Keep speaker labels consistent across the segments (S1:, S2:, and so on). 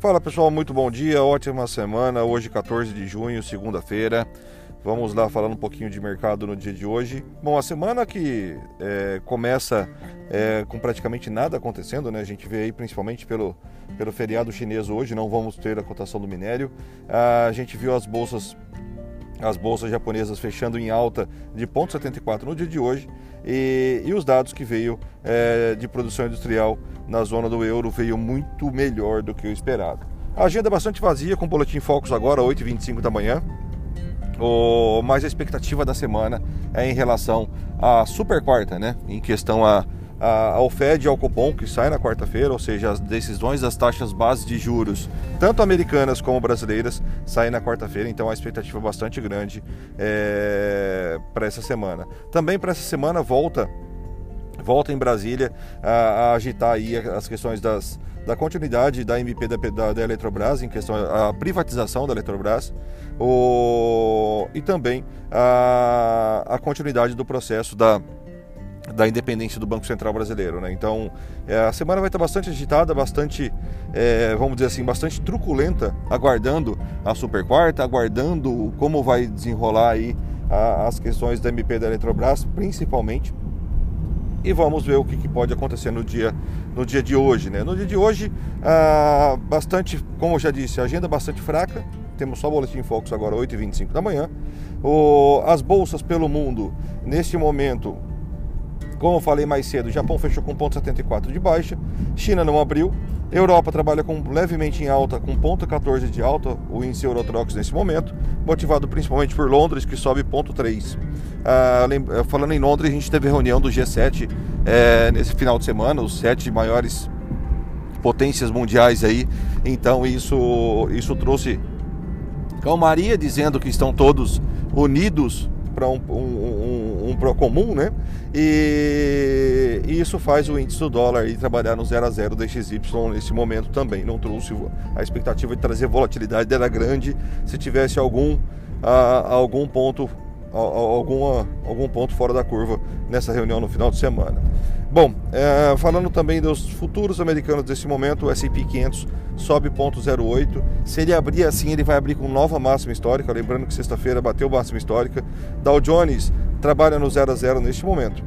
S1: Fala pessoal, muito bom dia, ótima semana. Hoje, 14 de junho, segunda-feira. Vamos lá falando um pouquinho de mercado no dia de hoje. Bom, a semana que é, começa é, com praticamente nada acontecendo, né? A gente vê aí principalmente pelo, pelo feriado chinês hoje, não vamos ter a cotação do minério. A gente viu as bolsas as bolsas japonesas fechando em alta de 0,74 no dia de hoje e, e os dados que veio é, de produção industrial na zona do euro veio muito melhor do que o esperado. A agenda é bastante vazia, com o Boletim Focus agora, 8h25 da manhã. O, mas a expectativa da semana é em relação à super quarta, né? Em questão a ao Fed e ao Copom, que sai na quarta-feira, ou seja, as decisões das taxas base de juros, tanto americanas como brasileiras, saem na quarta-feira, então a expectativa é bastante grande é, para essa semana. Também para essa semana volta volta em Brasília a, a, agitar aí as questões das, da continuidade da MP da, da, da Eletrobras, em questão a privatização da Eletrobras, o, e também a, a continuidade do processo da da independência do Banco Central brasileiro. Né? Então, é, a semana vai estar bastante agitada, bastante, é, vamos dizer assim, bastante truculenta, aguardando a super quarta, aguardando como vai desenrolar aí a, as questões da MP da Eletrobras, principalmente. E vamos ver o que, que, pode acontecer no dia, no dia de hoje. Né? No dia de hoje, ah, bastante, como eu já disse, a agenda bastante fraca. Temos só o Boletim Focus agora, 8h25 da manhã. O, as bolsas pelo mundo, neste momento, como eu falei mais cedo, o Japão fechou com 0,74 de baixa, China não abriu, Europa trabalha com levemente em alta, com 0,14 de alta, o índice Eurotrox nesse momento, motivado principalmente por Londres, que sobe 0,3. Ah, falando em Londres, a gente teve reunião do G7 é, nesse final de semana, os sete maiores potências mundiais aí, então isso, isso trouxe calmaria, dizendo que estão todos unidos para um, um, um, um pro comum, né? E, e, isso faz o índice do dólar aí trabalhar no 0 a 0 da XY nesse momento também. Não trouxe a expectativa de trazer volatilidade era grande se tivesse algum, algum ponto alguma, algum ponto fora da curva nessa reunião no final de semana. Bom, é, falando também dos futuros americanos desse momento, o S&P 500 sobe 0,08. Se ele abrir assim, ele vai abrir com nova máxima histórica. Lembrando que sexta-feira bateu máxima histórica. Dow Jones trabalha no 0 a 0 neste momento.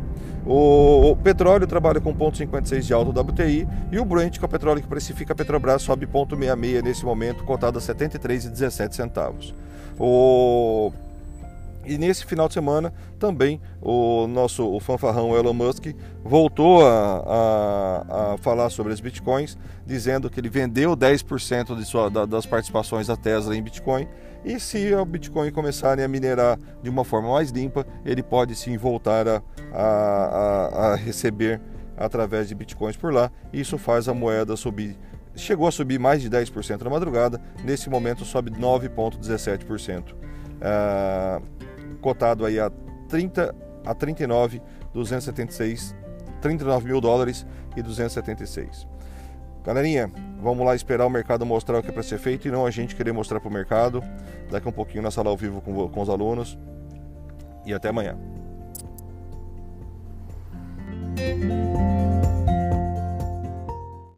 S1: O, petróleo trabalha com 0,56 de alta do WTI e o Brent, que é o petróleo que precifica a Petrobras, sobe 0,66 nesse momento, cotado a 73,17 centavos. O e nesse final de semana também o nosso o fanfarrão Elon Musk voltou a, a, a falar sobre as bitcoins, dizendo que ele vendeu 10% de sua, da, das participações da Tesla em Bitcoin. E se o Bitcoin começarem a minerar de uma forma mais limpa, ele pode sim voltar a, a, a receber através de bitcoins por lá. Isso faz a moeda subir chegou a subir mais de 10% na madrugada, nesse momento sobe 9,17%. Uh, cotado aí a 30 a 39, 276, 39 mil dólares e 276. Galerinha, vamos lá esperar o mercado mostrar o que é para ser feito e não a gente querer mostrar para o mercado. Daqui um pouquinho na sala ao vivo com, com os alunos. E até amanhã.